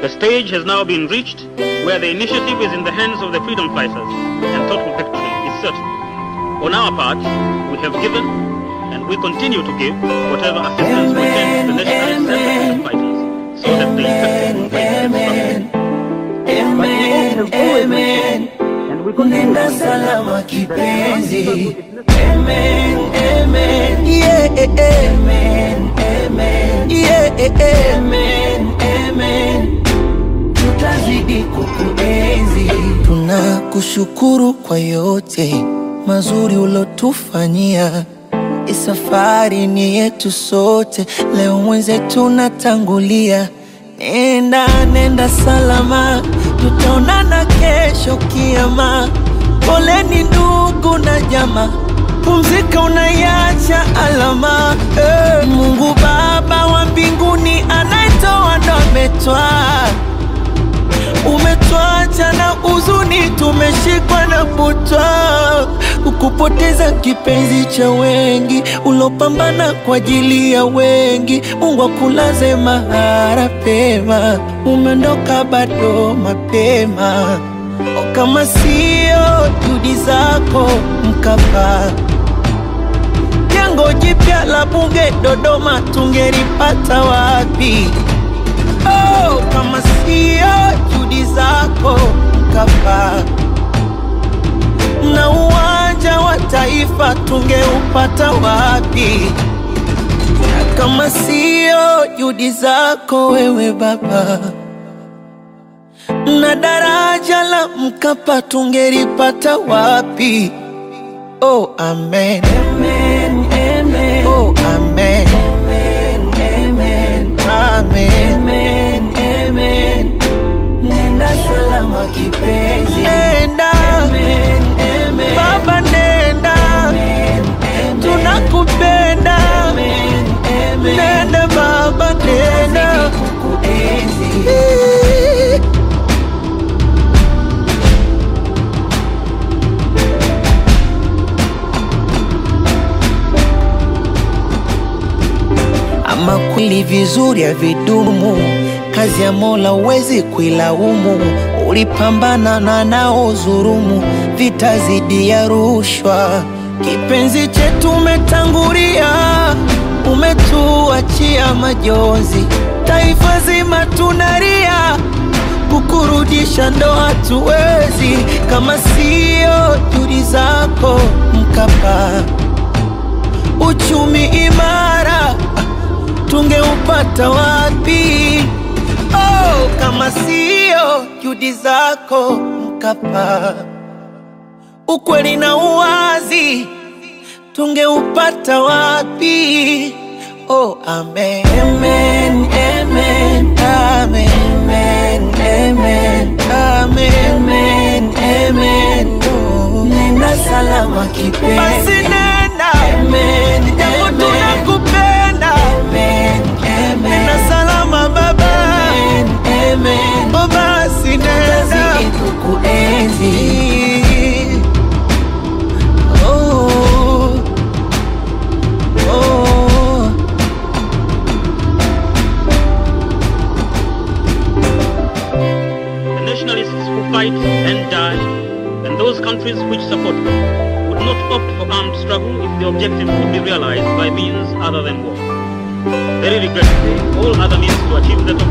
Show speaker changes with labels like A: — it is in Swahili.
A: The stage has now been reached where the initiative is in the hands of the freedom fighters and total victory is certain. On our part, we have given and we continue to give whatever assistance we can to the national and the freedom fighters so that the effective fight can stop.
B: Amen, amen. Nenda Tutazidi kukuenzi. Tunakushukuru kwa yote mazuri ulotufanyia. Isafari safari ni yetu sote, leo mwenzetu natangulia. Nenda, nenda salama, tutaonana kesho kiama. Poleni ndugu na jamaa, pumzika, unaiacha alama. Eh, Mungu Baba wa mbinguni anayetoa ndo ametwaa umetwacha na huzuni, tumeshikwa na butwa, ukupoteza kipenzi cha wengi, ulopambana kwa ajili ya wengi. Mungu akulaze mahara pema, umeondoka bado mapema. O, kama sio juhudi zako Mkapa, jengo jipya la bunge Dodoma tungelipata wapi? Oh, kama sio juhudi zako kapa na uwanja wa taifa tungeupata wapi? Na kama sio juhudi zako wewe Baba, na daraja la Mkapa tungelipata wapi? Oh, amen. Amen, amen. Oh, amen. Amen, kipenzi. Nenda. Baba nenda. Tunakupenda. Nenda baba nenda. Ama kweli vizuri havidumu, kazi ya Mola huwezi kuilaumu. Ulipambana na nao dhurumu, vita zidi ya rushwa. Kipenzi chetu umetangulia, umetuachia majonzi, taifa zima tunalia, kukurudisha ndo hatuwezi, kama sio juhudi zako Mkapa, uchumi imara tungeupata wapi? Oh, kama sio juhudi zako Mkapa, ukweli na uwazi tungeupata wapi? Oh, amen. Amen, amen, amen, amen, amen, amen, amen, amen. Nenda salama kipenzi.
A: Fight and die, and those countries which support them, would not opt for armed struggle if the objective could be realized by means other than war. Very regrettably, all other means to achieve that